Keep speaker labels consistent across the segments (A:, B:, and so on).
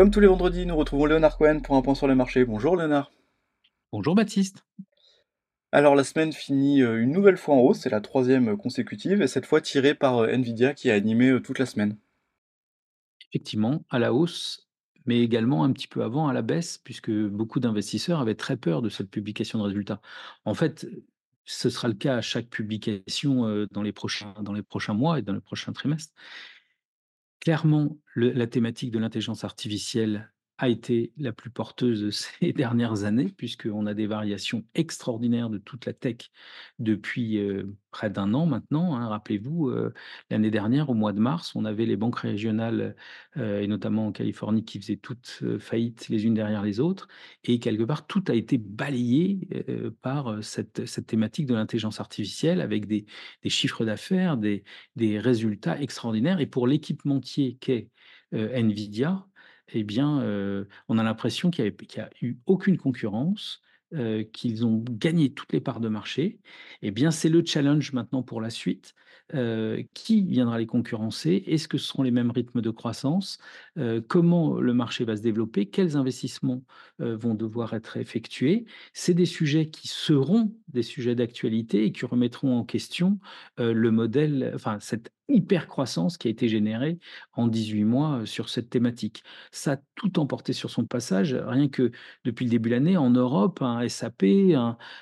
A: Comme tous les vendredis, nous retrouvons Léonard Cohen pour un point sur les marchés. Bonjour Léonard.
B: Bonjour Baptiste.
A: Alors la semaine finit euh, une nouvelle fois en hausse, c'est la troisième consécutive, et cette fois tirée par euh, Nvidia qui a animé euh, toute la semaine.
B: Effectivement, à la hausse, mais également un petit peu avant à la baisse, puisque beaucoup d'investisseurs avaient très peur de cette publication de résultats. En fait, ce sera le cas à chaque publication dans les prochains, dans les prochains mois et dans les prochains trimestres. Clairement, la thématique de l'intelligence artificielle a été la plus porteuse ces dernières années, puisqu'on a des variations extraordinaires de toute la tech depuis euh, près d'un an maintenant. hein. Rappelez-vous, euh, l'année dernière, au mois de mars, on avait les banques régionales, euh, et notamment en Californie, qui faisaient toutes faillite les unes derrière les autres. Et quelque part, tout a été balayé par cette, cette thématique de l'intelligence artificielle, avec des, des chiffres d'affaires, des, des résultats extraordinaires. Et pour l'équipementier qu'est Nvidia, eh bien, euh, on a l'impression qu'il n'y a, eu aucune concurrence, euh, qu'ils ont gagné toutes les parts de marché. Eh bien, c'est le challenge maintenant pour la suite. Euh, qui viendra les concurrencer? Est-ce que ce seront les mêmes rythmes de croissance? Comment le marché va se développer? Quels investissements vont devoir être effectués? C'est des sujets qui seront des sujets d'actualité et qui remettront en question le modèle, enfin cette hyper croissance qui a été générée en 18 mois sur cette thématique. Ça a tout emporté sur son passage, rien que depuis le début de l'année, en Europe, un SAP,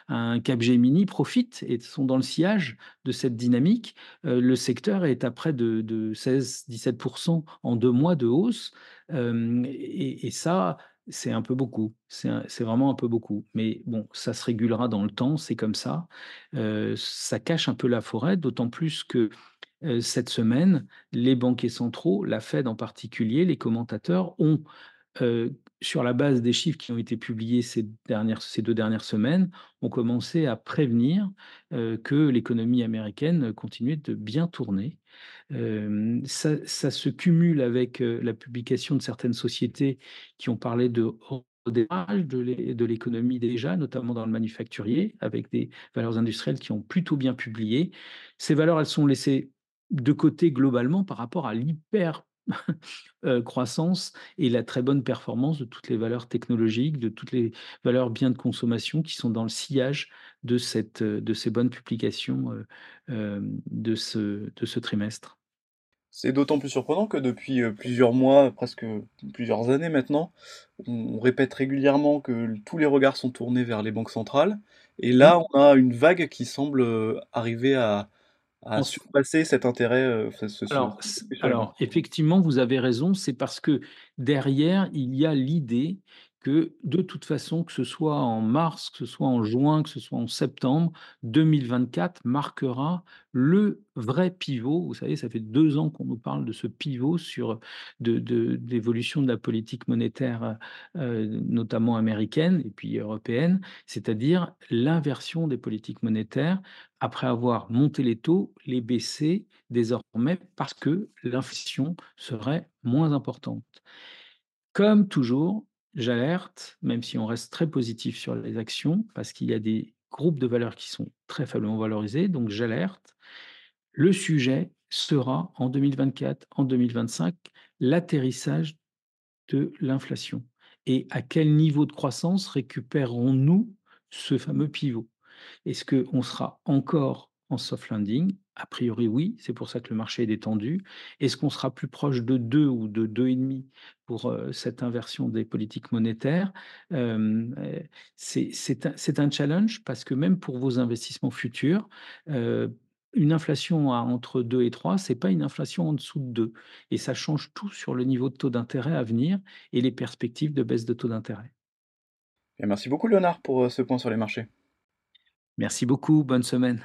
B: un, Capgemini profitent et sont dans le sillage de cette dynamique. Le secteur est à près de, de 16-17% en deux mois de hausse. Et, ça, c'est un peu beaucoup. C'est vraiment un peu beaucoup. Mais bon, ça se régulera dans le temps, c'est comme ça. Ça cache un peu la forêt, d'autant plus que euh, cette semaine, les banquiers centraux, la Fed en particulier, les commentateurs ont heu, sur la base des chiffres qui ont été publiés ces 2 dernières semaines, ont commencé à prévenir, heu, que l'économie américaine continuait de bien tourner. Ça se cumule avec, la publication de certaines sociétés qui ont parlé de de l'économie déjà, notamment dans le manufacturier, avec des valeurs industrielles qui ont plutôt bien publié. Ces valeurs, elles sont laissées de côté globalement par rapport à l'hyper heu, croissance et la très bonne performance de toutes les valeurs technologiques, de toutes les valeurs biens de consommation qui sont dans le sillage de cette, heu, de ces bonnes publications, heu, hem, de ce de ce trimestre.
A: C'est d'autant plus surprenant que depuis euh, plusieurs mois, presque plusieurs années maintenant, on, répète régulièrement que tous les regards sont tournés vers les banques centrales, et
B: Mmh.
A: là on a une vague qui semble euh, arriver à, à
B: En
A: surpasser cet intérêt, euh, ce, ce- ce-
B: Alors, alors effectivement, vous avez raison, c'est parce que derrière, il y a l'idée que de toute façon, que ce soit en mars, que ce soit en juin, que ce soit en septembre, 2024 marquera le vrai pivot. Vous savez, ça fait 2 ans qu'on nous parle de ce pivot sur de de d'évolution de la politique monétaire, heu, notamment américaine et puis européenne, c'est-à-dire l'inversion des politiques monétaires. Après avoir monté les taux, les baisser désormais parce que l'inflation serait moins importante. Comme toujours, j'alerte, même si on reste très positif sur les actions, parce qu'il y a des groupes de valeurs qui sont très faiblement valorisés, donc j'alerte. Le sujet sera en 2024, en 2025, l'atterrissage de l'inflation. Et à quel niveau de croissance récupérerons-nous ce fameux pivot? Est-ce qu'on sera encore en soft landing A priori, oui, c'est pour ça que le marché est détendu. Est-ce qu'on sera plus proche de 2 ou de 2,5 pour euh, cette inversion des politiques monétaires? Euh, euh, C'est un, challenge parce que même pour vos investissements futurs, euh, une inflation à entre 2 et 3, c'est pas une inflation en dessous de 2. Et ça change tout sur le niveau de taux d'intérêt à venir et les perspectives de baisse de taux d'intérêt.
A: Merci beaucoup Léonard pour euh, ce point sur les marchés.
B: Merci beaucoup, bonne semaine.